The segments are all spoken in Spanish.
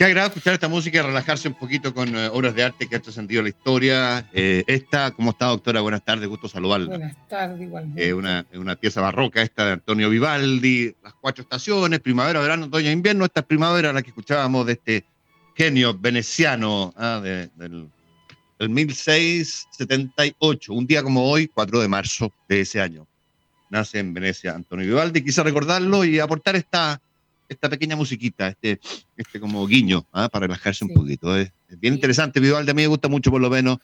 Qué agradable escuchar esta música y relajarse un poquito con eh, obras de arte que han trascendido la historia. Eh, esta, ¿cómo está, doctora? Buenas tardes, gusto saludarla. Buenas tardes, igualmente. Eh, una, una pieza barroca esta de Antonio Vivaldi, las cuatro estaciones, primavera, verano, otoño e invierno. Esta es primavera la que escuchábamos de este genio veneciano ah, de- del, del 1678, un día como hoy, 4 de marzo de ese año. Nace en Venecia Antonio Vivaldi. Quise recordarlo y aportar esta, esta pequeña musiquita, este, este como guiño, ah, para relajarse un poquito. Es, bien interesante, Vivaldi a mí me gusta mucho por lo menos.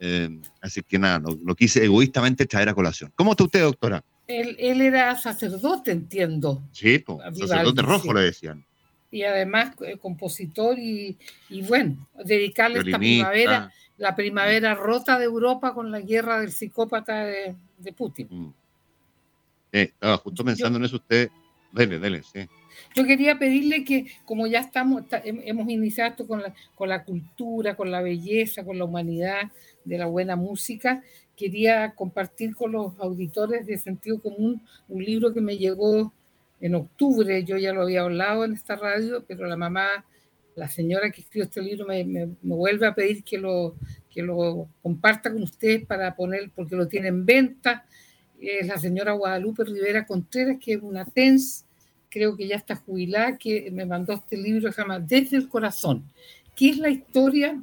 eh, así que nada, lo, lo quise egoístamente traer a colación. ¿Cómo está usted, doctora? Él, él era sacerdote, entiendo, Sí, po, sacerdote rojo sí. le decían. y además eh, compositor y, y bueno, dedicarle esta primavera, la primavera rota de Europa con la guerra del psicópata de, de Putin. Mm. Sí, estaba justo pensando en eso usted. Dele, dele, sí. Yo quería pedirle que, como ya estamos, ta- hem- hemos iniciado esto con la, con la cultura, con la belleza, con la humanidad de la buena música, quería compartir con los auditores de Sentido Común un libro que me llegó en octubre. Yo ya lo había hablado en esta radio, pero la mamá, la señora que escribió este libro, me, me- me vuelve a pedir que lo, que lo comparta con ustedes para poner, porque lo tiene en venta. Es la señora Guadalupe Rivera Contreras, que es una TENS creo que ya está jubilada, que me mandó este libro que se llama Desde el Corazón, que es la historia,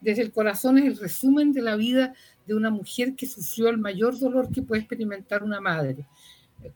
desde el corazón es el resumen de la vida de una mujer que sufrió el mayor dolor que puede experimentar una madre.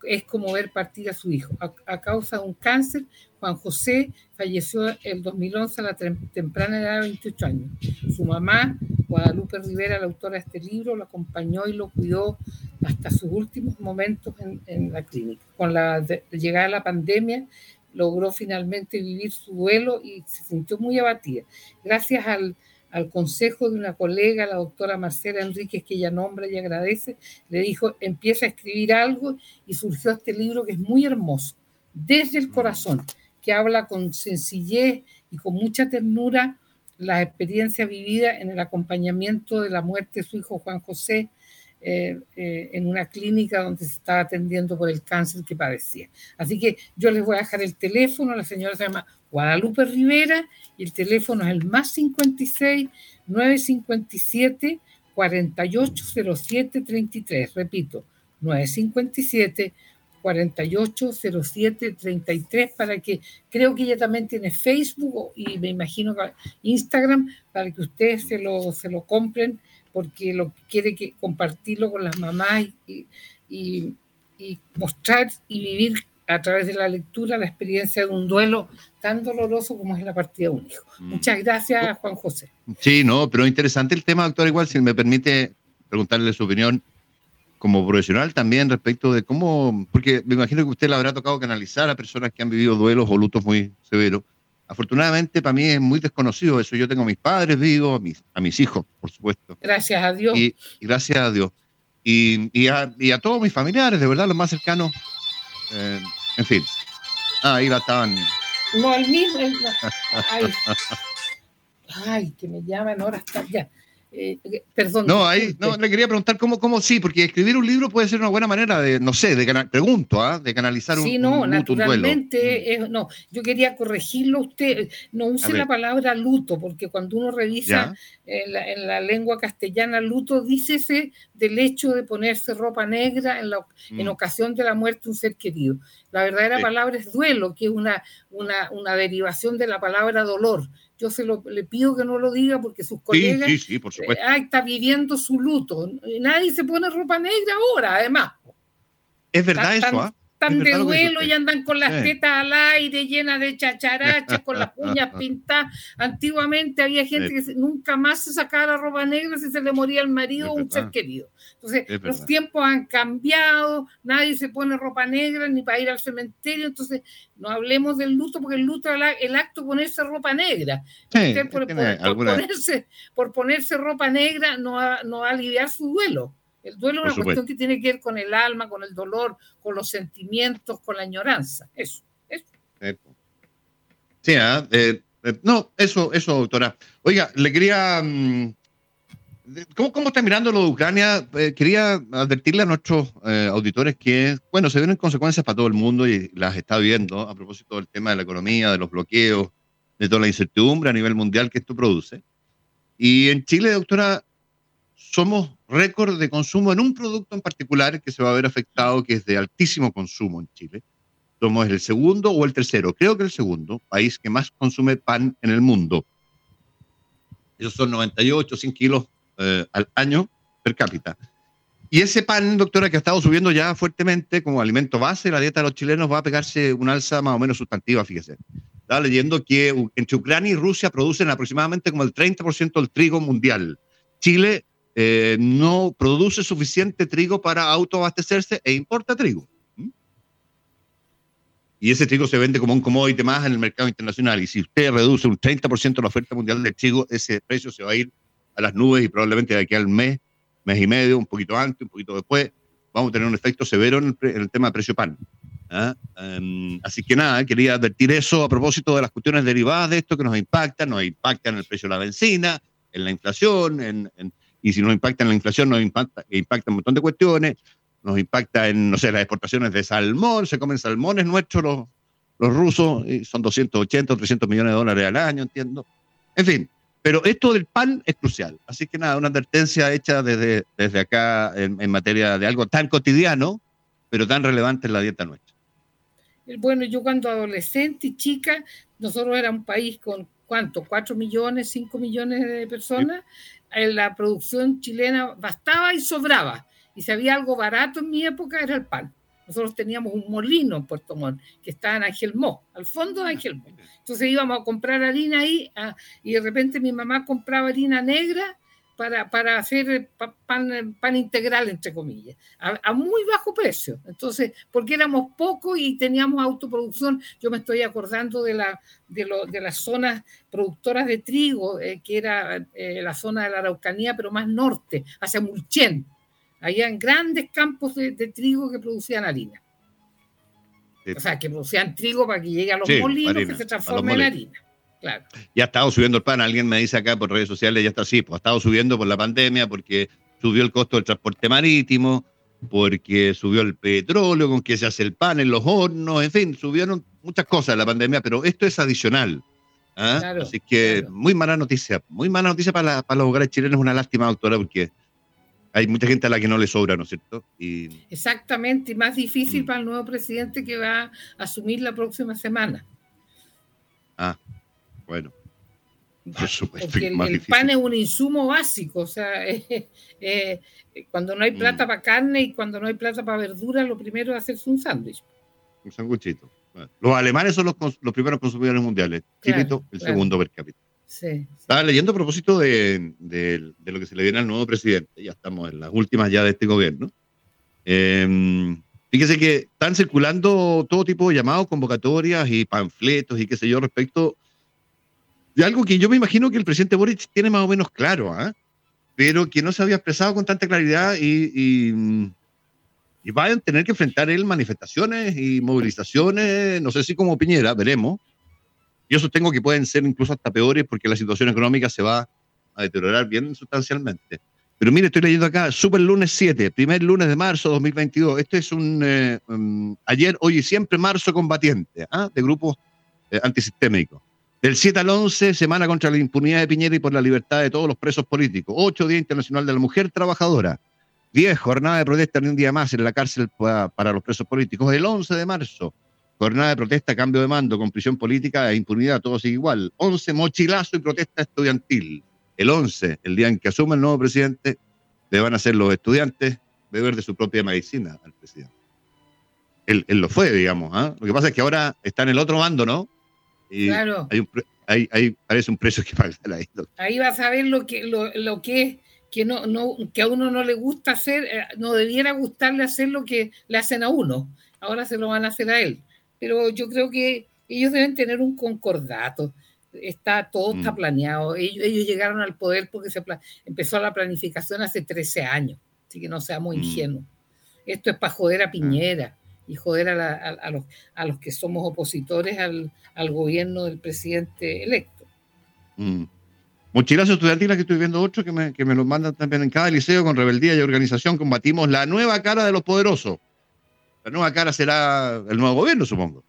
Es como ver partir a su hijo. A, causa de un cáncer, Juan José falleció el 2011 a la tem- temprana edad de 28 años. Su mamá, Guadalupe Rivera, la autora de este libro, lo acompañó y lo cuidó hasta sus últimos momentos en, la clínica. Con la llegada de la pandemia, logró finalmente vivir su duelo y se sintió muy abatida. Gracias al, al consejo de una colega, la doctora Marcela Enríquez, que ella nombra y agradece, le dijo, empieza a escribir algo y surgió este libro que es muy hermoso, desde el corazón, que habla con sencillez y con mucha ternura la experiencia vivida en el acompañamiento de la muerte de su hijo Juan José eh, eh, en una clínica donde se estaba atendiendo por el cáncer que padecía. Así que yo les voy a dejar el teléfono, la señora se llama Guadalupe Rivera y el teléfono es el más 56 957 4807 33. Repito, 957 4807 33 para que creo que ella también tiene Facebook y me imagino que Instagram para que ustedes se lo, se lo compren porque lo quiere que compartirlo con las mamás y, y, y mostrar y vivir a través de la lectura la experiencia de un duelo tan doloroso como es la partida de un hijo. Mm. Muchas gracias, Juan José. Sí, no, pero interesante el tema, doctor, igual, si me permite preguntarle su opinión como profesional también respecto de cómo, porque me imagino que usted le habrá tocado canalizar a personas que han vivido duelos o lutos muy severos. Afortunadamente para mí es muy desconocido eso. Yo tengo a mis padres vivos, a mis, a mis hijos, por supuesto. Gracias a Dios. Y, y gracias a Dios. Y, y, a, y, a, todos mis familiares, de verdad, los más cercanos. Eh, en fin. Ah, ahí la estaban. No, el mismo. Ay, que me llaman ahora ya. Eh, perdón. No, ahí, no, le quería preguntar cómo, cómo sí, porque escribir un libro puede ser una buena manera de, no sé, de pregunto, ¿ah? de canalizar un, sí, no, naturalmente, mm. no, yo quería corregirlo usted, no use la palabra luto, porque cuando uno revisa en la, lengua castellana, luto, dícese del hecho de ponerse ropa negra en, la, en mm. ocasión de la muerte de un ser querido. La verdadera palabra es duelo, que es una, una, una derivación de la palabra dolor yo se lo, le pido que no lo diga porque sus colegas sí, sí, por supuesto. Eh, está viviendo su luto. Nadie se pone ropa negra ahora, además. Es verdad eso, ¿ah? Están de duelo y andan con las tetas al aire, llenas de chacharachas, con las uñas pintadas. Antiguamente había gente que nunca más se sacaba la ropa negra si se le moría el marido o un ser querido. Entonces, los tiempos han cambiado, nadie se pone ropa negra ni para ir al cementerio. Entonces, no hablemos del luto, porque el luto es el acto de ponerse ropa negra. por, ponerse, por, ponerse, ropa negra no no va a aliviar su duelo. El duelo es una cuestión que tiene que ver con el alma, con el dolor, con los sentimientos, con la añoranza. Eso. eso. Sí, ¿ah? eh, eh, no, eso, eso, doctora. Oiga, le quería. Mm, ¿Cómo, ¿Cómo, está mirando lo de Ucrania? Eh, quería advertirle a nuestros auditores que, bueno, se vienen consecuencias para todo el mundo y las está viendo a propósito del tema de la economía, de los bloqueos, de toda la incertidumbre a nivel mundial que esto produce. Y en Chile, doctora, somos récord de consumo en un producto en particular que se va a ver afectado, que es de altísimo consumo en Chile. Somos el segundo o el tercero, creo que el segundo país que más consume pan en el mundo. Esos son 98, 100 kilos eh, al año per cápita. Y ese pan, doctora, que ha estado subiendo ya fuertemente como alimento base, la dieta de los chilenos va a pegarse un alza más o menos sustantiva, fíjese. Estaba leyendo que entre Ucrania y Rusia producen aproximadamente como el 30% del trigo mundial. Chile eh, no produce suficiente trigo para autoabastecerse e importa trigo. Y ese trigo se vende como un commodity más en el mercado internacional. Y si usted reduce un 30% la oferta mundial de trigo, ese precio se va a ir a las nubes y probablemente de aquí al mes, mes y medio, un poquito antes, un poquito después, vamos a tener un efecto severo en el, tema de precio pan. ¿ah? Em, así que nada, quería advertir eso a propósito de las cuestiones derivadas de esto que nos impactan, nos impactan en el precio de la benzina, en la inflación, en y si nos impacta en la inflación, nos impacta, impacta en un montón de cuestiones, nos impacta en, no sé, las exportaciones de salmón, se comen salmones nuestros los, rusos, y son 280 o 300 millones de dólares al año, entiendo. En fin, pero esto del pan es crucial. Así que nada, una advertencia hecha desde, desde acá en, en materia de algo tan cotidiano, pero tan relevante en la dieta nuestra. Bueno, yo cuando adolescente y chica, nosotros éramos un país con, ¿cuánto? ¿4 millones, 5 millones de personas? la producción chilena bastaba y sobraba. Y si había algo barato en mi época era el pan. Nosotros teníamos un molino en Puerto Montt que estaba en Angelmó, al fondo de Angelmó. Entonces íbamos a comprar harina ahí ah, y de repente mi mamá compraba harina negra para, para hacer pan, pan integral, entre comillas, a, muy bajo precio. Entonces, porque éramos pocos y teníamos autoproducción, yo me estoy acordando de, la, de, lo, de las zonas productoras de trigo, eh, que era eh, la zona de la Araucanía, pero más norte, hacia Mulchen. Habían grandes campos de, trigo que producían harina. O sea, que producían trigo para que llegue a los molinos, que se transforme en harina. Ya ha estado subiendo el pan, alguien me dice acá por redes sociales, ya está así, pues ha estado subiendo por la pandemia, porque subió el costo del transporte marítimo, porque subió el petróleo con que se hace el pan en los hornos, en fin, subieron muchas cosas en la pandemia, pero esto es adicional. ¿ah? Así que muy mala noticia, muy mala noticia para, para los hogares chilenos, una lástima, doctora, porque hay mucha gente a la que no le sobra, ¿no es cierto? Y... Exactamente, y más difícil mm. para el nuevo presidente que va a asumir la próxima semana. Ah, bueno. Porque el, pan es un insumo básico, o sea, cuando no hay plata mm. para carne y cuando no hay plata para verdura, lo primero es hacerse un sándwich. Un sándwichito. Los alemanes son los, los, primeros consumidores mundiales, Chilito el segundo per cápita. Sí, Estaba leyendo a propósito de, de, lo que se le viene al nuevo presidente, ya estamos en las últimas ya de este gobierno. Eh, fíjese que están circulando todo tipo de llamados, convocatorias y panfletos y qué sé yo respecto de algo que yo me imagino que el presidente Boric tiene más o menos claro, ¿ah? pero que no se había expresado con tanta claridad y, y, van a tener que enfrentar él manifestaciones y movilizaciones, no sé si como Piñera, veremos. Yo sostengo que pueden ser incluso hasta peores porque la situación económica se va a deteriorar bien sustancialmente. Pero mire, estoy leyendo acá, Super Lunes 7, primer lunes de marzo 2022. Este es un eh, um, ayer, hoy y siempre marzo combatiente, ¿ah? de grupos eh, antisistémicos. Del 7 al 11, semana contra la impunidad de Piñera y por la libertad de todos los presos políticos. 8, Día Internacional de la Mujer Trabajadora. 10, jornada de protesta ni un día más en la cárcel para, los presos políticos. El 11 de marzo, jornada de protesta, cambio de mando, con prisión política e impunidad, todo sigue igual. 11, mochilazo y protesta estudiantil el 11, el día en que asume el nuevo presidente, le van a hacer los estudiantes beber de su propia medicina al presidente. Él, lo fue, digamos. ¿ah? Lo que pasa es que ahora está en el otro bando, ¿no? Y claro. Hay, hay, parece un precio que pagar ahí. Ahí vas a ver lo que, lo, lo que es que, no, no, que a uno no le gusta hacer, eh, no debiera gustarle hacer lo que le hacen a uno. Ahora se lo van a hacer a él. Pero yo creo que ellos deben tener un concordato está, todo está mm. planeado. Ellos, llegaron al poder porque se empezó la planificación hace 13 años, así que no seamos mm. ingenuos. Esto es para joder a ah. Piñera y joder a, los, a los que somos opositores al, gobierno del presidente electo. Mm. Mochilazo estudiantil, que estoy viendo otro que me, que me lo mandan también en cada liceo con rebeldía y organización. Combatimos la nueva cara de los poderosos. La nueva cara será el nuevo gobierno, supongo.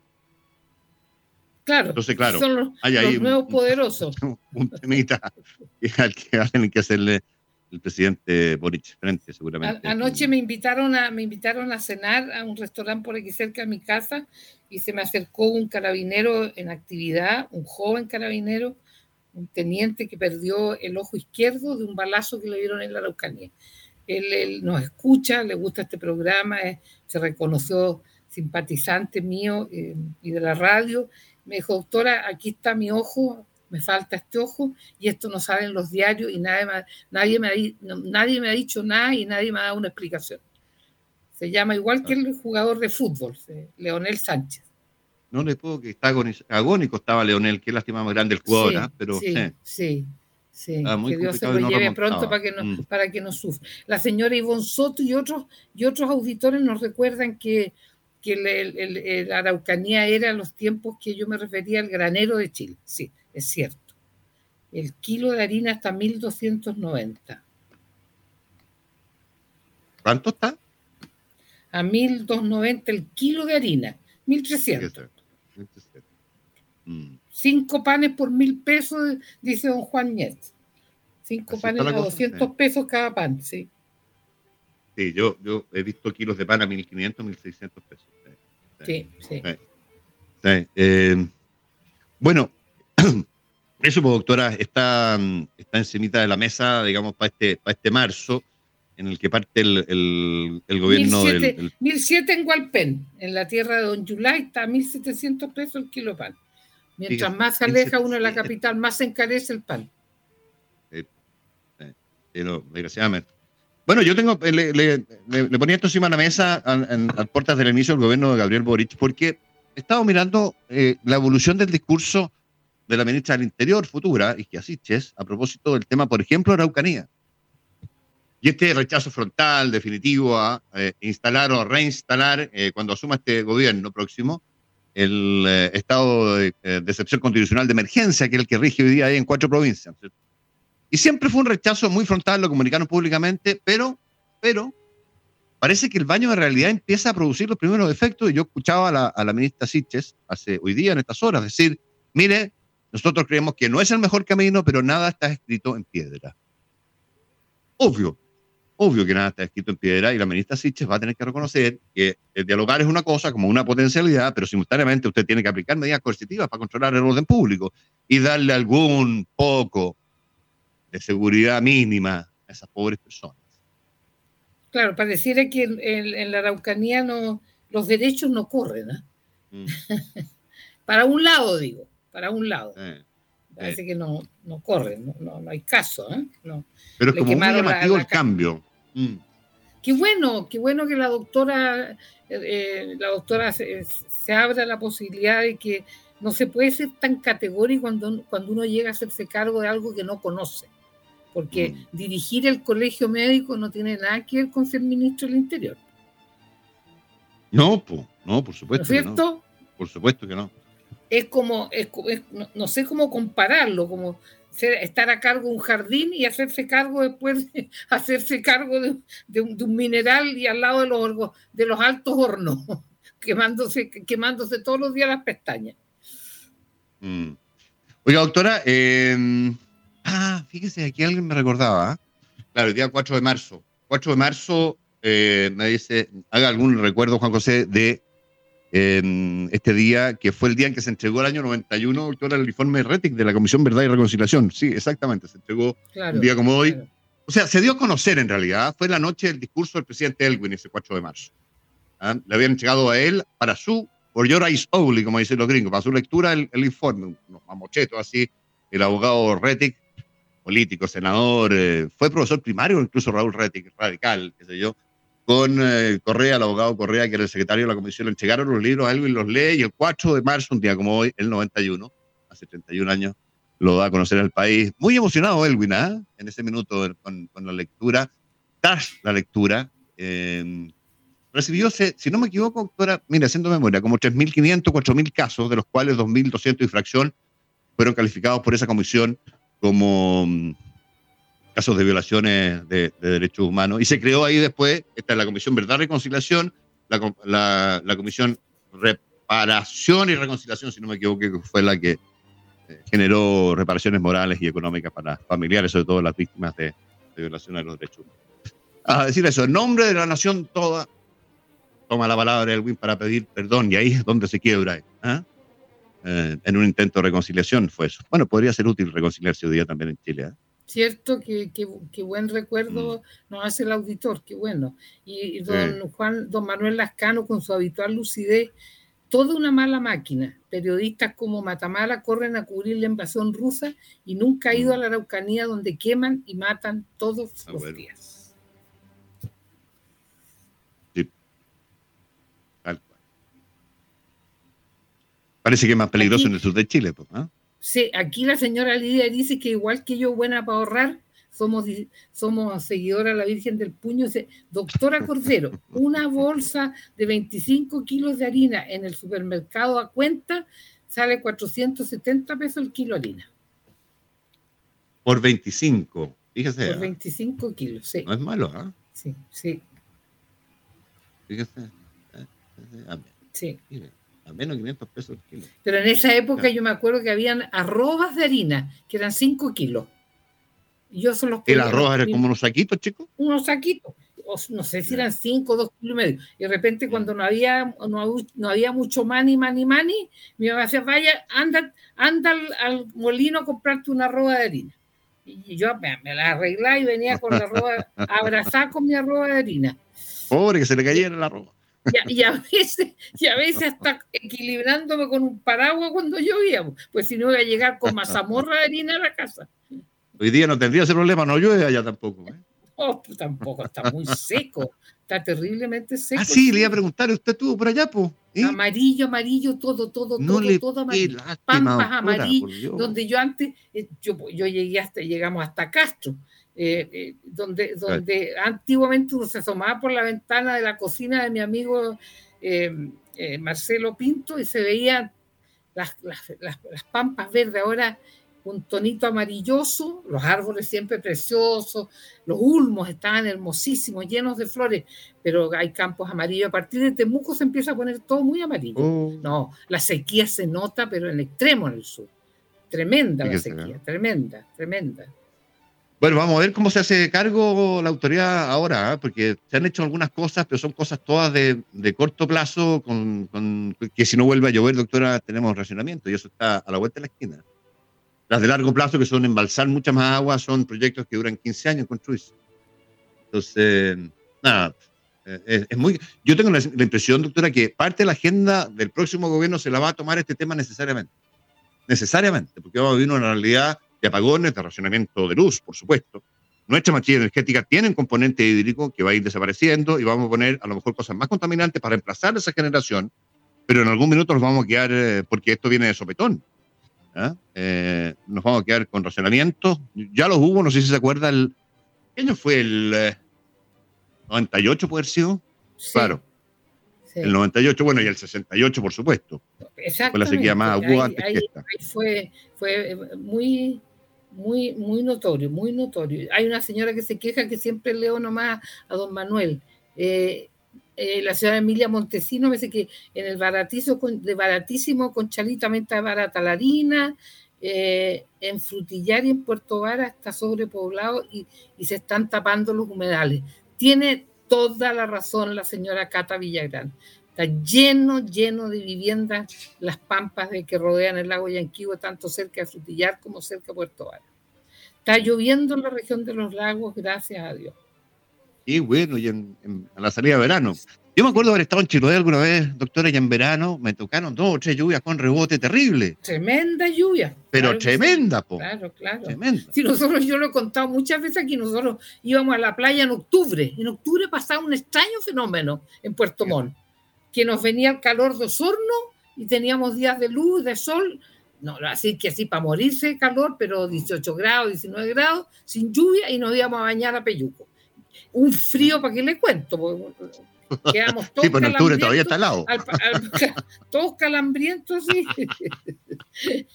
Claro, Entonces, claro son los, nuevos poderosos. Un, temita al que tienen que hacerle el presidente Boric frente, seguramente. anoche me invitaron, a, me invitaron a cenar a un restaurante por aquí cerca de mi casa y se me acercó un carabinero en actividad, un joven carabinero, un teniente que perdió el ojo izquierdo de un balazo que le dieron en la Araucanía. Él, nos escucha, le gusta este programa, se reconoció simpatizante mío eh, y de la radio me dijo, doctora, aquí está mi ojo, me falta este ojo y esto no sale en los diarios y nadie me, nadie me, ha, nadie me ha dicho nada y nadie me ha dado una explicación. Se llama igual que el jugador de fútbol, Leonel Sánchez. No le puedo que está agónico, estaba Leonel, que lástima más grande el jugador, ¿ah? pero sí, sí, sí. que Dios se lo lleve pronto para que, no, mm. para que no sufra. La señora Ivonne Soto y otros, y otros auditores nos recuerdan que que el, Araucanía era los tiempos que yo me refería al granero de Chile. Sí, es cierto. El kilo de harina está 1290. ¿Cuánto está? A 1290 el kilo de harina. 1300. Mm. Cinco panes por mil pesos, dice don Juan Ñet. Cinco panes a 200 pesos cada pan, sí. Sí, yo, yo he visto kilos de pan a 1.500, 1.600 pesos. Sí, sí. Eh, bueno, eso, pues, doctora, está, está encimita de la mesa, digamos, para este, para este marzo, en el que parte el, el, gobierno 1007, del... 1007 en Hualpén, en la tierra de Don Yulay, está a 1.700 pesos el kilo pan. Mientras más se aleja uno de la capital, más se encarece el pan. Eh, eh, desgraciadamente. Bueno, yo tengo, eh, le, ponía esto encima de la mesa en, las puertas del inicio del gobierno de Gabriel Boric, porque he estado mirando eh, la evolución del discurso de la ministra del Interior futura, Isquiasiches, a propósito del tema, por ejemplo, Araucanía. Y este rechazo frontal, definitivo, a eh, instalar o reinstalar, cuando asuma este gobierno próximo, el estado de, excepción constitucional de emergencia, que es el que rige hoy día en cuatro provincias. Y siempre fue un rechazo muy frontal, lo comunicaron públicamente, pero, pero parece que el baño de realidad empieza a producir los primeros efectos. Y yo escuchaba a la, ministra Siches hace hoy día, en estas horas, decir: mire, nosotros creemos que no es el mejor camino, pero nada está escrito en piedra. Obvio, obvio que nada está escrito en piedra y la ministra Siches va a tener que reconocer que el dialogar es una cosa como una potencialidad, pero simultáneamente usted tiene que aplicar medidas coercitivas para controlar el orden público y darle algún poco de seguridad mínima a esas pobres personas. Claro, pareciera que en, la Araucanía no, los derechos no corren. Mm. para un lado, digo, para un lado. Parece que no, no corren, no, no, hay caso. ¿eh? Pero es como muy llamativo el cambio. Mm. Qué bueno, qué bueno que la doctora, eh, la doctora se, se abra la posibilidad de que no se puede ser tan categórico cuando, cuando uno llega a hacerse cargo de algo que no conoce porque mm. dirigir el colegio médico no tiene nada que ver con ser ministro del Interior. No, no, por supuesto. ¿No es cierto? no. Por supuesto que no. Es como, es, no, sé cómo compararlo, como estar a cargo de un jardín y hacerse cargo después de hacerse cargo de, un, mineral y al lado de los, de los altos hornos, quemándose, quemándose todos los días las pestañas. Mm. Oiga, doctora, em, ah, fíjese, aquí alguien me recordaba, ¿ah? claro, el día 4 de marzo. 4 de marzo, eh, me dice, haga algún recuerdo, Juan José, de este día, que fue el día en que se entregó el año 91, doctora, el informe RETIC de la Comisión Verdad y Reconciliación. Sí, exactamente, se entregó un día como hoy. O sea, se dio a conocer en realidad, fue la noche del discurso del presidente Elwin, ese 4 de marzo. ¿Ah? Le habían entregado a él para su, por your eyes only, como dicen los gringos, para su lectura el, informe, unos mamochetos así, el abogado Rettig, político, senador, eh, fue profesor primario, incluso Raúl Rettig, radical, qué sé yo, con eh, Correa, el abogado Correa, que era el secretario de la comisión, le entregaron los libros a Elwin, los lee y el 4 de marzo, un día como hoy, el 91, hace 31 años, lo da a conocer al país. Muy emocionado Elwin, ¿ah? en ese minuto con, la lectura, tras la lectura. Eh, recibió, si no me equivoco, doctora, mira, haciendo memoria, como 3.500, 4.000 casos, de los cuales 2.200 infracción fueron calificados por esa comisión como casos de violaciones de, derechos humanos. Y se creó ahí después, esta es la Comisión Verdad y Reconciliación, la, Comisión Reparación y Reconciliación, si no me equivoco, fue la que eh, generó reparaciones morales y económicas para familiares, sobre todo las víctimas de, de los derechos humanos. A decir eso, en nombre de la nación toda, toma la palabra Elwin para pedir perdón, y ahí es donde se quiebra. ¿eh? Eh, en un intento de reconciliación fue eso. Bueno, podría ser útil reconciliarse hoy día también en Chile. ¿eh? Cierto, que, buen recuerdo mm. nos hace el auditor, qué bueno. Y, don Juan, don Manuel Lascano, con su habitual lucidez, toda una mala máquina. Periodistas como Matamala corren a cubrir la invasión rusa y nunca ha ido a mm. la Araucanía donde queman y matan todos ah, los días. Sí. Parece que es más peligroso en el sur de Chile, pues, ¿ah? Sí, aquí la señora Lidia dice que igual que yo, buena para ahorrar, somos, somos seguidora de la Virgen del Puño. Dice, doctora Cordero, una bolsa de 25 kilos de harina en el supermercado a cuenta sale 470 pesos el kilo de harina. Por 25, fíjese. Por 25 kilos, sí. No es malo, ¿ah? Sí, sí. Fíjese. ¿eh? Sí a menos 500 pesos el kilo. Pero en esa época yo me acuerdo que habían arrobas de harina, que eran 5 kilos. Yo solo ¿El arroz era como unos saquitos, chicos? Unos saquitos. no sé si eran 5 o 2 kilos y medio. Y de repente cuando no había, no, había mucho money, money, money, mi mamá decía, vaya, anda, anda al, molino a comprarte una arroba de harina. Y yo me, la arreglaba y venía con la arroba, abrazada con mi arroba de harina. Pobre, que se le cayera la arroba. Y a, veces, y a veces hasta equilibrándome con un paraguas cuando llovía, pues si no iba a llegar con mazamorra de harina a la casa. Hoy día no tendría ese problema, no llueve allá tampoco. ¿eh? Oh, pues tampoco, está muy seco, está terriblemente seco. Ah, sí, le iba a preguntar, ¿usted estuvo por allá, pues? Amarillo, amarillo, todo, todo, todo, todo amarillo. Pampas amarillo, donde yo antes, eh, yo, yo llegué hasta, llegamos hasta Castro. Eh, eh, donde, donde antiguamente uno se asomaba por la ventana de la cocina de mi amigo eh, Marcelo Pinto y se veían las, las, pampas verdes, ahora un tonito amarilloso, los árboles siempre preciosos, los ulmos estaban hermosísimos, llenos de flores, pero hay campos amarillos. A partir de Temuco se empieza a poner todo muy amarillo. Oh. No, la sequía se nota, pero en extremo en el sur. Tremenda la sequía, tremenda, tremenda. Bueno, vamos a ver cómo se hace cargo la autoridad ahora, ¿eh? porque se han hecho algunas cosas, pero son cosas todas de, corto plazo, con, que si no vuelve a llover, doctora, tenemos racionamiento y eso está a la vuelta de la esquina. Las de largo plazo, que son embalsar mucha más agua, son proyectos que duran 15 años construirse. Entonces, nada, eh, es, muy... Yo tengo la, la, impresión, doctora, que parte de la agenda del próximo gobierno se la va a tomar este tema necesariamente. Necesariamente, porque vamos a vivir una realidad de apagones, de racionamiento de luz, por supuesto. Nuestra matriz energética tiene un componente hídrico que va a ir desapareciendo y vamos a poner a lo mejor cosas más contaminantes para reemplazar esa generación, pero en algún minuto nos vamos a quedar, eh, porque esto viene de sopetón, ¿ah? eh, nos vamos a quedar con racionamiento. Ya los hubo, no sé si se acuerda, el, ¿qué año fue? El 98 eh, puede haber sido. Claro. El 98, bueno, y el 68, por supuesto. Fue la sequía más aguda antes que esta. fue, fue muy muy, muy notorio, muy notorio. Hay una señora que se queja que siempre leo nomás a don Manuel. Eh, eh, la señora Emilia Montesino me dice que en el baratizo, de baratísimo con chalita barata la harina, eh, en Frutillar y en Puerto Vara está sobrepoblado y, y, se están tapando los humedales. Tiene toda la razón la señora Cata Villagrán. Está lleno, lleno de viviendas las pampas de que rodean el lago Yanquivo, tanto cerca de Frutillar como cerca de Puerto Vara. Está lloviendo en la región de los lagos, gracias a Dios. Y bueno, y en, a la salida de verano. Yo me acuerdo haber estado en Chiloé alguna vez, doctora, y en verano me tocaron dos o tres lluvias con rebote terrible. Tremenda lluvia. Pero tremenda, po. Claro, claro. Tremenda. Si nosotros, yo lo he contado muchas veces aquí, nosotros íbamos a la playa en octubre. En octubre pasaba un extraño fenómeno en Puerto Montt, que nos venía el calor de Osorno y teníamos días de luz, de sol, no, así que así para morirse de calor, pero 18 grados, 19 grados, sin lluvia y nos íbamos a bañar a Peyuco un frío para que le cuento. Quedamos todos sí, pues en octubre todavía está al lado. todos calambrientos, sí.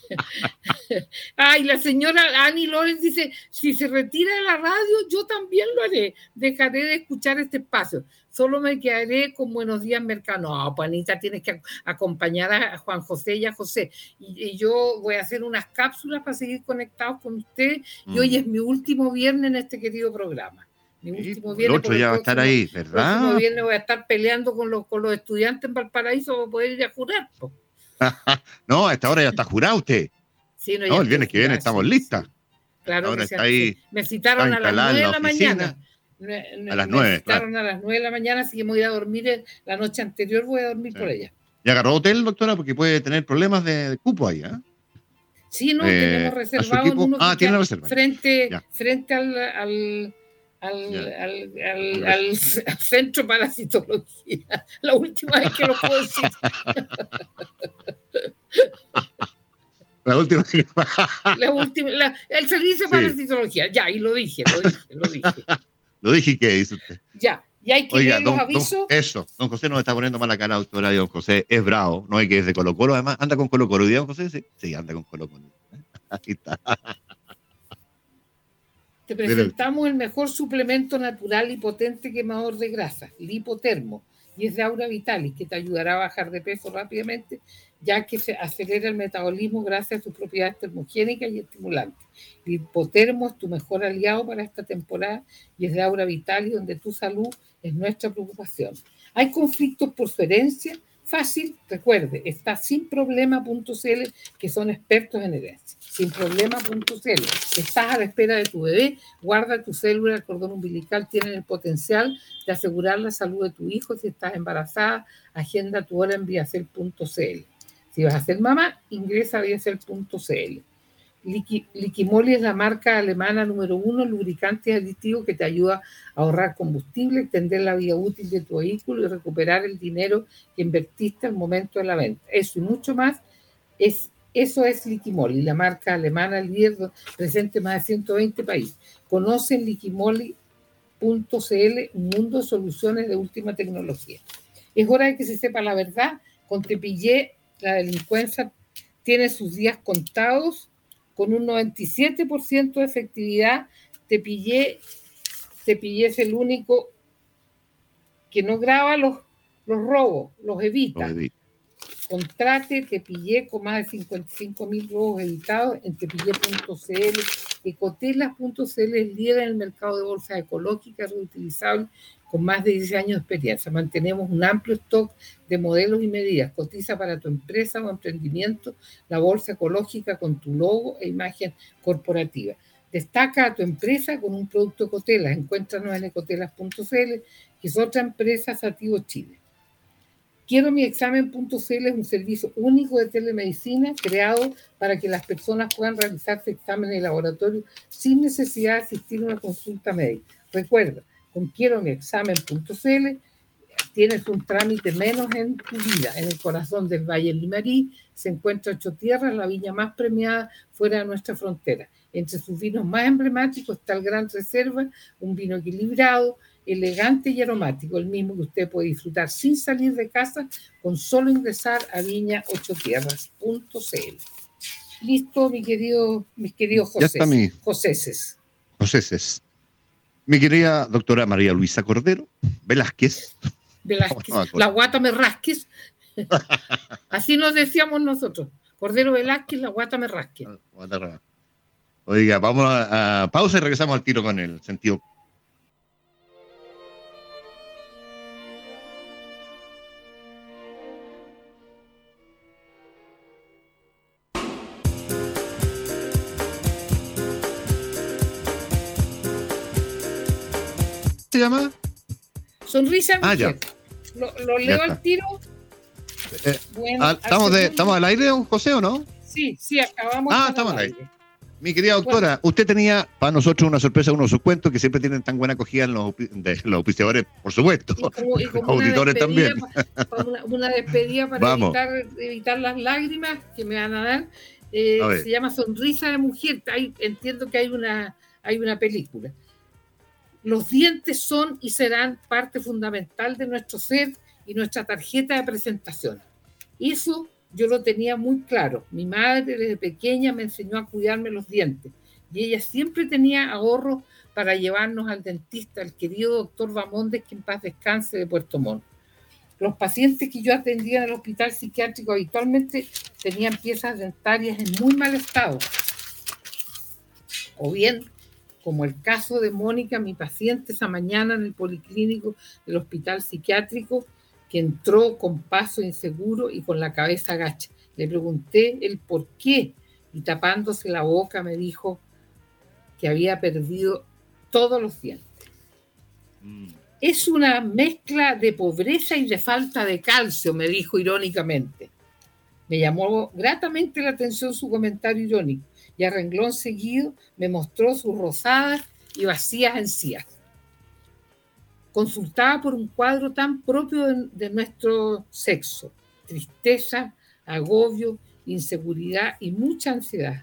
Ay, la señora Annie Lorenz dice, si se retira de la radio, yo también lo haré. Dejaré de escuchar este espacio. Solo me quedaré con Buenos Días Mercado. No, Panita, tienes que acompañar a Juan José y a José. Y, yo voy a hacer unas cápsulas para seguir conectados con usted. Y hoy mm. es mi último viernes en este querido programa. Mi último el otro ya va a estar ahí, ¿verdad? El último viernes voy a estar peleando con los, con los estudiantes en Valparaíso para poder ir a jurar. no, a esta hora ya está jurado usted. Sí, no, el viernes que viene estamos listas. Claro, ahora está ahí, me citaron a las 9 de la, mañana. a las 9. Me citaron a las 9 de la mañana, así que me voy a dormir la noche anterior, voy a dormir por ella. ¿Y agarró hotel, doctora? Porque puede tener problemas de, cupo ahí, ¿eh? Sí, no, tenemos eh, reservado uno ah, tiene reserva. frente, frente al al, al, al, centro parasitología. La última vez que lo puedo decir. La última. la última el servicio de parasitología. Ya, y lo dije, lo dije, lo dije. lo dije qué dice usted. Ya. Y hay que Oiga, don, avisos. eso, don José nos está poniendo mala cara, doctora, y don José es bravo, no hay que ir de Colo Colo, además, anda con Colo Colo, ¿y don José? Sí, sí, anda con Colo Colo. Aquí está. Te presentamos el mejor suplemento natural y potente quemador de grasa, lipotermo, y es de Aura Vitalis, que te ayudará a bajar de peso rápidamente, ya que se acelera el metabolismo gracias a sus propiedades termogénicas y estimulantes. Lipotermo es tu mejor aliado para esta temporada y es de Aura Vitalis, donde tu salud es nuestra preocupación. Hay conflictos por su herencia, Fácil, recuerde, está sinproblema.cl, que son expertos en herencia. Sinproblema.cl. Estás a la espera de tu bebé, guarda tu célula, el cordón umbilical tiene el potencial de asegurar la salud de tu hijo. Si estás embarazada, agenda tu hora en viacel.cl. Si vas a ser mamá, ingresa a viacel.cl. Liquimoli es la marca alemana número uno, lubricante aditivo que te ayuda a ahorrar combustible, extender la vida útil de tu vehículo y recuperar el dinero que invertiste al momento de la venta. Eso y mucho más, es, eso es Liquimoli, la marca alemana líder presente en más de 120 países. Conocen liquimoli.cl, un mundo de soluciones de última tecnología. Es hora de que se sepa la verdad. Con Tepillé, la delincuencia tiene sus días contados con un 97% de efectividad, te pillé, te pillé es el único que no graba los, los robos, los evita. Contrate te pillé con más de 55 mil robos evitados en tepillé.cl. Ecotelas.cl es líder en el mercado de bolsas ecológicas reutilizables con más de 10 años de experiencia. Mantenemos un amplio stock de modelos y medidas. Cotiza para tu empresa o emprendimiento la bolsa ecológica con tu logo e imagen corporativa. Destaca a tu empresa con un producto Ecotelas. Encuéntranos en ecotelas.cl, que es otra empresa Sativo Chile. Quiero mi examen.cl es un servicio único de telemedicina creado para que las personas puedan realizarse exámenes de laboratorio sin necesidad de asistir a una consulta médica. Recuerda, con quiero mi examen.cl tienes un trámite menos en tu vida. En el corazón del Valle Limarí se encuentra Ocho Tierras, la viña más premiada fuera de nuestra frontera. Entre sus vinos más emblemáticos está el Gran Reserva, un vino equilibrado, elegante y aromático, el mismo que usted puede disfrutar sin salir de casa con solo ingresar a viña 8 tierras.cl Listo, mi querido, mis queridos José. Ya está mi... Joséses. Joséses. Mi querida doctora María Luisa Cordero Velázquez. Velázquez. la guata me rasques. Así nos decíamos nosotros. Cordero Velázquez, la guata me rasque. Oiga, vamos a, a pausa y regresamos al tiro con el sentido llama? Sonrisa ah, ya. Lo, leo al tiro. Eh, ¿estamos, de, ¿Estamos al aire, José, o no? Sí, sí, acabamos. Ah, estamos al aire. Mi querida doctora, usted tenía para nosotros una sorpresa, uno de sus cuentos que siempre tienen tan buena acogida en los, de, los auspiciadores, por supuesto. Y como, auditores también. Una, despedida para evitar, evitar, las lágrimas que me van a dar. Eh, se llama Sonrisa de Mujer. entiendo que hay una, hay una película. Los dientes son y serán parte fundamental de nuestro ser y nuestra tarjeta de presentación. Eso yo lo tenía muy claro. Mi madre desde pequeña me enseñó a cuidarme los dientes y ella siempre tenía ahorros para llevarnos al dentista, al querido doctor Bamondes, que en paz descanse de Puerto Montt. Los pacientes que yo atendía en el hospital psiquiátrico habitualmente tenían piezas dentarias en muy mal estado, o bien como el caso de Mónica, mi paciente esa mañana en el policlínico del hospital psiquiátrico, que entró con paso inseguro y con la cabeza agacha. Le pregunté el por qué y tapándose la boca me dijo que había perdido todos los dientes. Mm. Es una mezcla de pobreza y de falta de calcio, me dijo irónicamente. Me llamó gratamente la atención su comentario irónico y a renglón seguido me mostró sus rosadas y vacías encías. Consultaba por un cuadro tan propio de, nuestro sexo, tristeza, agobio, inseguridad y mucha ansiedad.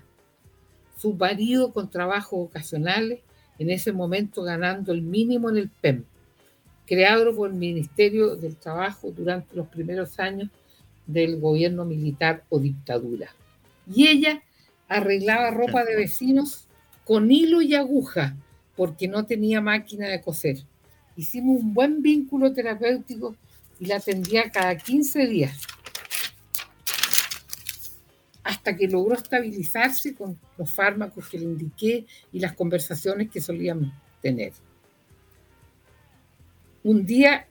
Su marido con trabajos ocasionales, en ese momento ganando el mínimo en el PEM, creado por el Ministerio del Trabajo durante los primeros años del gobierno militar o dictadura. Y ella arreglaba ropa de vecinos con hilo y aguja porque no tenía máquina de coser. Hicimos un buen vínculo terapéutico y la atendía cada 15 días hasta que logró estabilizarse con los fármacos que le indiqué y las conversaciones que solíamos tener. Un día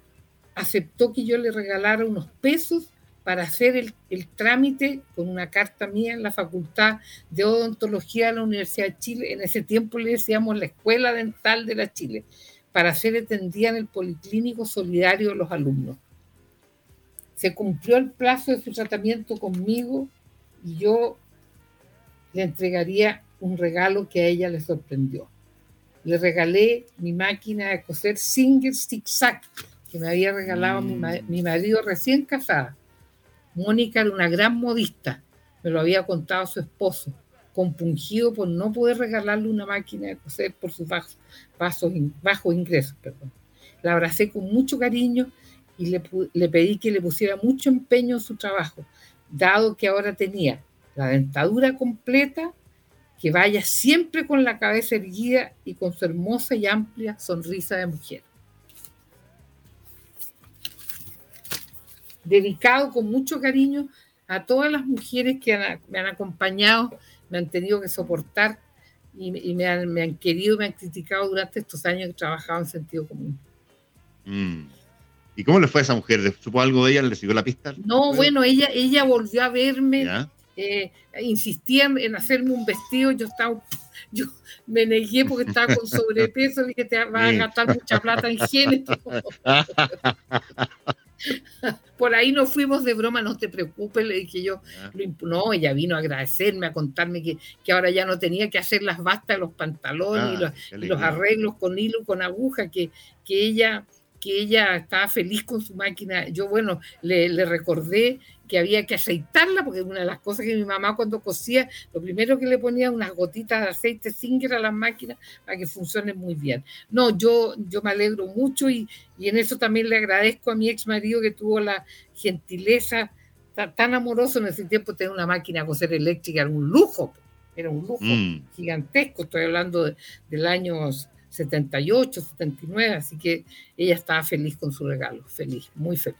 aceptó que yo le regalara unos pesos para hacer el, trámite con una carta mía en la Facultad de Odontología de la Universidad de Chile. En ese tiempo le decíamos la Escuela Dental de la Chile, para ser atendida en el Policlínico Solidario de los alumnos. Se cumplió el plazo de su tratamiento conmigo y yo le entregaría un regalo que a ella le sorprendió. Le regalé mi máquina de coser Singer Sack que me había regalado mi, mm. mi marido recién casada Mónica era una gran modista, me lo había contado su esposo, compungido por no poder regalarle una máquina de coser por sus bajos, bajos, ingresos. Perdón. La abracé con mucho cariño y le, le pedí que le pusiera mucho empeño en su trabajo, dado que ahora tenía la dentadura completa, que vaya siempre con la cabeza erguida y con su hermosa y amplia sonrisa de mujer. Dedicado con mucho cariño a todas las mujeres que me han acompañado, me han tenido que soportar y, me, han, me, han, querido, me han criticado durante estos años que he trabajado en sentido común. Mm. ¿Y cómo le fue a esa mujer? ¿Supo algo de ella? ¿Le siguió la pista? No, bueno, ella, ella volvió a verme, eh, insistía en hacerme un vestido, yo estaba, yo me negué porque estaba con sobrepeso, dije, te vas a gastar mucha plata en genes. Por ahí nos fuimos de broma, no te preocupes, le dije yo. No, ella vino a agradecerme, a contarme que, que ahora ya no tenía que hacer las bastas los pantalones y, ah, los, arreglos con hilo, con aguja, que, que ella que ella estaba feliz con su máquina. Yo, bueno, le, le, recordé que había que aceitarla, porque una de las cosas que mi mamá cuando cosía, lo primero que le ponía unas gotitas de aceite Singer a las máquinas para que funcione muy bien. No, yo, yo me alegro mucho y, y en eso también le agradezco a mi ex marido que tuvo la gentileza tan amoroso en ese tiempo tener una máquina a coser eléctrica era un lujo, era un lujo mm. gigantesco, estoy hablando del año 78, 79, así que ella estaba feliz con su regalo, feliz, muy feliz.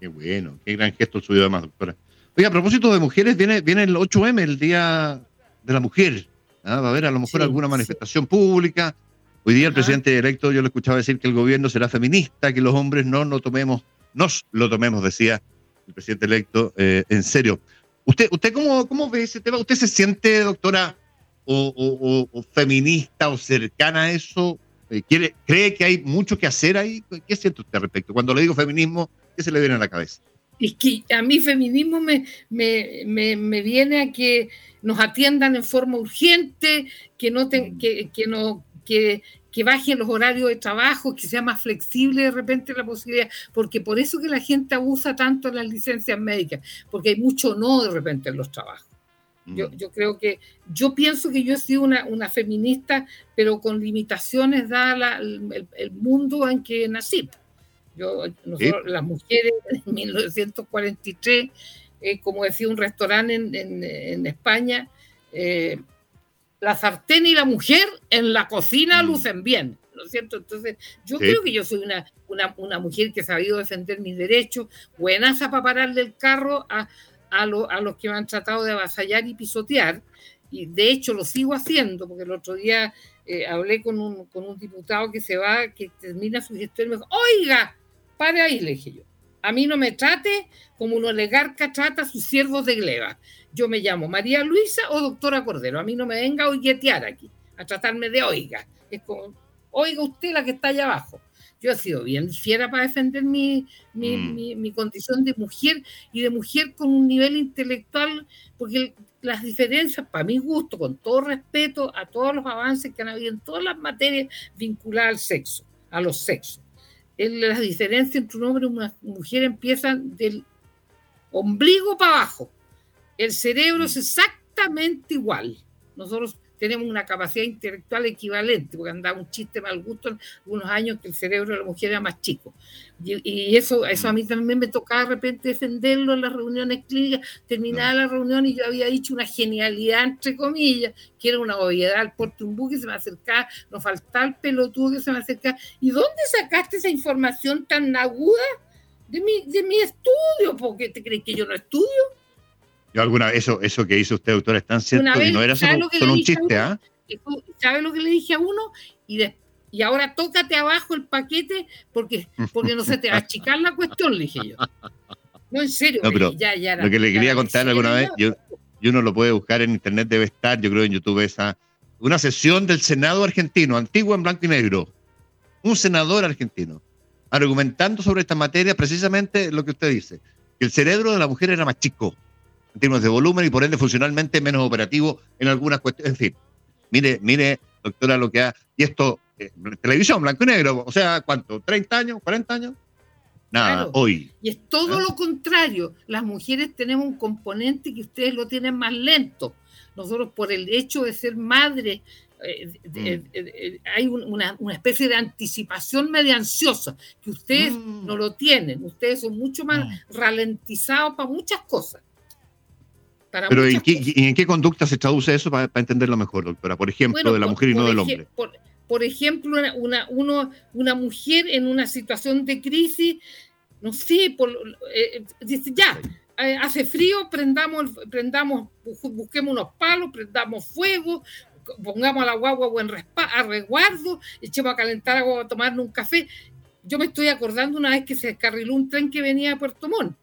Qué bueno, qué gran gesto suyo además, doctora. Oye, a propósito de mujeres, viene, viene el 8M, el Día de la Mujer. ¿ah? Va a haber a lo mejor alguna manifestación pública. Hoy día el presidente electo, yo le escuchaba decir que el gobierno será feminista, que los hombres no lo tomemos, nos lo tomemos, decía el presidente electo, eh, en serio. ¿Usted, usted cómo, cómo ve ese tema? ¿Usted se siente, doctora, o, feminista o cercana a eso? Eh, ¿Quiere, ¿Cree que hay mucho que hacer ahí? ¿Qué siente usted al respecto? Cuando le digo feminismo, ¿qué se le viene a la cabeza? Es que a mí feminismo me, me, viene a que nos atiendan en forma urgente, que no, que, que, que, que bajen los horarios de trabajo, que sea más flexible de repente la posibilidad, porque por eso que la gente abusa tanto las licencias médicas, porque hay mucho no de repente en los trabajos. Yo, yo, creo que, yo pienso que yo he sido una, una feminista, pero con limitaciones dada el, el, mundo en que nací. Yo, nosotros, las mujeres en 1943, eh, como decía un restaurante en, en, en España, eh, la sartén y la mujer en la cocina mm. lucen bien, ¿no es cierto? Entonces, yo creo que yo soy una, una, una, mujer que ha sabido defender mis derechos, buenaza para pararle el carro a, a, a los que me han tratado de avasallar y pisotear, y de hecho lo sigo haciendo, porque el otro día eh, hablé con un, con un diputado que se va, que termina su gestión y me dijo, oiga, pare ahí, le dije yo. A mí no me trate como un oligarca trata a sus siervos de gleba. Yo me llamo María Luisa o doctora Cordero. A mí no me venga a oiguetear aquí, a tratarme de oiga. Es como, oiga usted la que está allá abajo. Yo he sido bien fiera para defender mi, mi, mm. mi, condición de mujer y de mujer con un nivel intelectual, porque las diferencias, para mi gusto, con todo respeto a todos los avances que han habido en todas las materias vinculadas al sexo, a los sexos. Las diferencias entre un hombre y una mujer empiezan del ombligo para abajo. El cerebro es mm. exactamente igual. Nosotros tenemos una capacidad intelectual equivalente, porque andaba un chiste mal gusto en algunos años que el cerebro de la mujer era más chico. Y, eso, eso a mí también me tocaba de repente defenderlo en las reuniones clínicas. Terminaba la reunión y yo había dicho una genialidad, entre comillas, que era una obviedad al porte un buque, se me acercaba, nos faltaba el pelotudo que se me acercaba. ¿Y dónde sacaste esa información tan aguda de mi, de mi estudio? ¿Porque te crees que yo no estudio? Yo alguna eso, eso que hizo usted, doctora, es tan cierto y no era solo, un chiste, ¿ah? ¿Sabe lo que le dije a uno? Y, y ahora tócate abajo el paquete porque, porque no se te va a achicar la cuestión, le dije yo. No, en serio. pero ya, ya lo que le quería contar alguna vez, yo, y uno lo puede buscar en internet, debe estar, yo creo en YouTube, esa una sesión del Senado argentino, antiguo en blanco y negro. Un senador argentino, argumentando sobre esta materia precisamente lo que usted dice, que el cerebro de la mujer era más chico en términos de volumen y por ende funcionalmente menos operativo en algunas cuestiones. En fin, mire, mire, doctora, lo que ha. Y esto, eh, televisión, blanco y negro, o sea, ¿cuánto? ¿30 años? ¿40 años? Nada, hoy. Y es todo ¿Ah? lo contrario. Las mujeres tenemos un componente que ustedes lo tienen más lento. Nosotros, por el hecho de ser madres, eh, mm. hay una, una, especie de anticipación media ansiosa que ustedes mm. no lo tienen. Ustedes son mucho más mm. ralentizados para muchas cosas. Pero ¿en qué, ¿en qué, conducta se traduce eso para, entenderlo mejor, doctora? Por ejemplo, de la mujer y no del hombre. Por, ejemplo, una, uno, una mujer en una situación de crisis, no sé, por, eh, dice, ya, eh, hace frío, prendamos, prendamos, busquemos unos palos, prendamos fuego, pongamos a la guagua a resguardo, echemos a calentar agua a tomarnos un café. Yo me estoy acordando una vez que se descarriló un tren que venía de Puerto Montt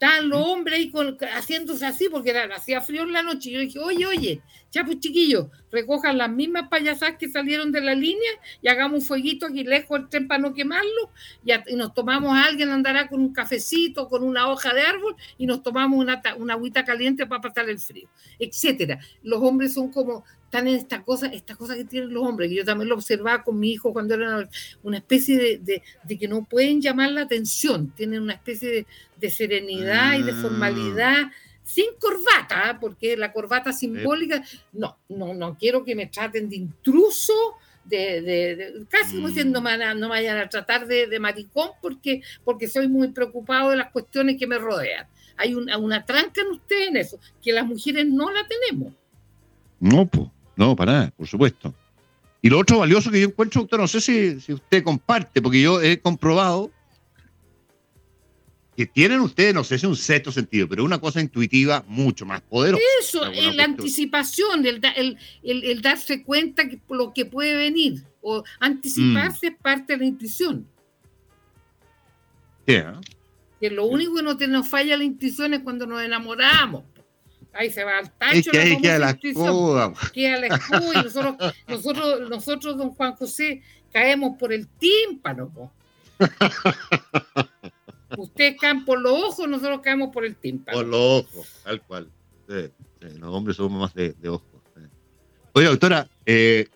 Estaban los hombres ahí haciéndose así porque era, hacía frío en la noche. Y yo dije, oye, oye, ya pues chiquillos, recojan las mismas payasadas que salieron de la línea y hagamos un fueguito aquí lejos del tren para no quemarlo. Y, nos tomamos a alguien, andará con un cafecito, con una hoja de árbol y nos tomamos una, una agüita caliente para pasar el frío, etcétera. Los hombres son como, están en esta cosa, esta cosa que tienen los hombres, que yo también lo observaba con mi hijo cuando era una especie de, de, que no pueden llamar la atención, tienen una especie de, serenidad y de ah. formalidad sin corbata, ¿ah? porque la corbata simbólica, no, no, no quiero que me traten de intruso, de, casi como diciendo, mm. no vayan a tratar de, maricón porque, porque soy muy preocupado de las cuestiones que me rodean. hay una, una tranca en ustedes en eso, que las mujeres no la tenemos. No, pues, no, para nada, por supuesto. Y lo otro valioso que yo encuentro, doctor, no sé si, si usted comparte, porque yo he comprobado que tienen ustedes, no sé si un sexto sentido, pero una cosa intuitiva mucho más poderosa. Eso, la anticipación, el, el, el, darse cuenta que lo que puede venir, o anticiparse es parte de la intuición. Que lo único que no te, nos falla la intuición es cuando nos enamoramos. Ahí se va al tacho. Es que queda la escuda. Queda la escuda y nosotros, nosotros, nosotros, don Juan José, caemos por el tímpano. Ustedes caen por los ojos, nosotros caemos por el tímpano. Por los ojos, tal cual. los hombres somos más de, ojos. Oye, doctora, eh,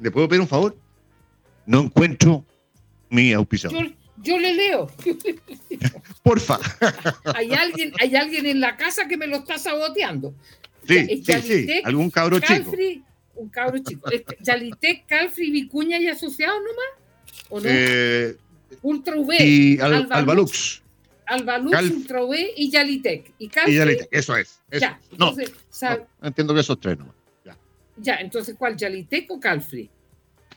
¿le puedo pedir un favor? No encuentro mi auspiciador. Yo, le leo. Porfa. hay alguien, hay alguien en la casa que me lo está saboteando. Sí, sí, sí. Algún cabro chico. Un cabro chico. Este, Yalitec, Calfri, Vicuña y asociados nomás. ¿O no? Eh, Ultra V. Y Albalux. Albalux, Ultra V y Yalitec. Y, y Yalitec, eso es. Ya, entonces, no, entiendo que esos tres nomás. Ya. ya, entonces, ¿cuál? ¿Yalitec o Calfri?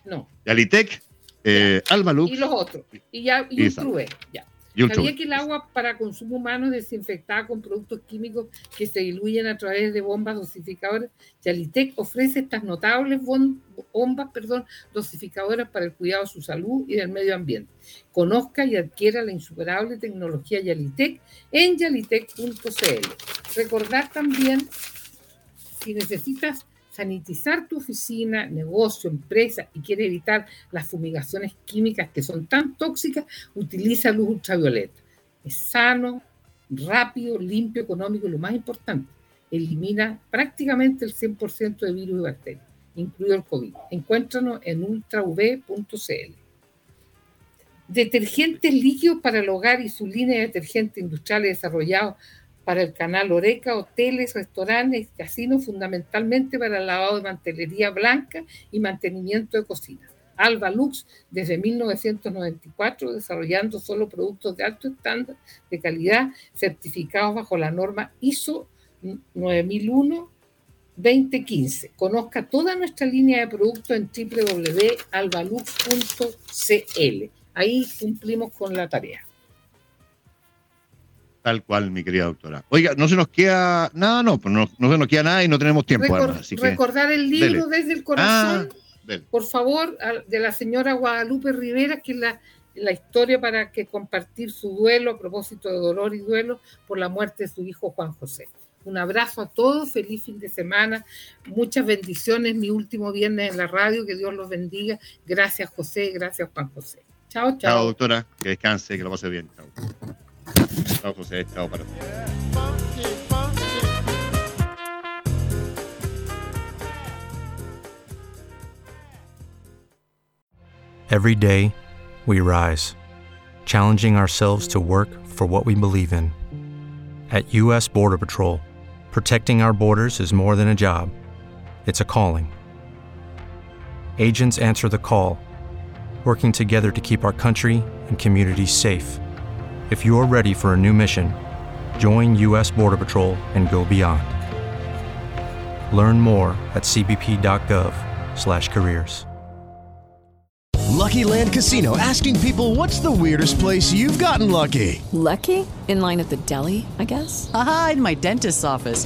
No. Yalitec, eh, Albalux. Y los otros. Y, ya, y, Ultra V. Ya. Sabía que el agua para consumo humano es desinfectada con productos químicos que se diluyen a través de bombas dosificadoras. Yalitec ofrece estas notables bombas perdón, dosificadoras para el cuidado de su salud y del medio ambiente. Conozca y adquiera la insuperable tecnología Yalitec en yalitec.cl. Recordar también, si necesitas sanitizar tu oficina, negocio, empresa y quiere evitar las fumigaciones químicas que son tan tóxicas, utiliza luz ultravioleta. Es sano, rápido, limpio, económico y lo más importante, elimina prácticamente el 100% de virus y bacterias, incluido el COVID. Encuéntranos en ultrav.cl. Detergentes líquidos para el hogar y su línea de detergentes industriales desarrollados para el canal Oreca, hoteles, restaurantes, casinos, fundamentalmente para el lavado de mantelería blanca y mantenimiento de cocinas. Alba Lux, desde 1994, desarrollando solo productos de alto estándar de calidad, certificados bajo la norma ISO 9001-2015. Conozca toda nuestra línea de productos en www.albalux.cl. Ahí cumplimos con la tarea. Tal cual, mi querida doctora. Oiga, no se nos queda nada, no, no, no se nos queda nada y no tenemos tiempo. recordar el libro desde el corazón, ah, por favor, de la señora Guadalupe Rivera, que es la, la historia para que compartir su duelo a propósito de dolor y duelo por la muerte de su hijo Juan José. Un abrazo a todos, feliz fin de semana, muchas bendiciones, mi último viernes en la radio, que Dios los bendiga. Gracias José, gracias Juan José. Chao, chao. Chao, doctora, que descanse, que lo pase bien. Chao. Chao, José. Chao para Every day, we rise, challenging ourselves to work for what we believe in. At U.S. Border Patrol, protecting our borders is more than a job, it's a calling. Agents answer the call, working together to keep our country and communities safe. If you're ready for a new mission, join U.S. Border Patrol and go beyond. Learn more at cbp.gov/careers. Lucky Land Casino asking people, "What's the weirdest place you've gotten lucky?" Lucky in line at the deli, I guess. Aha, in my dentist's office.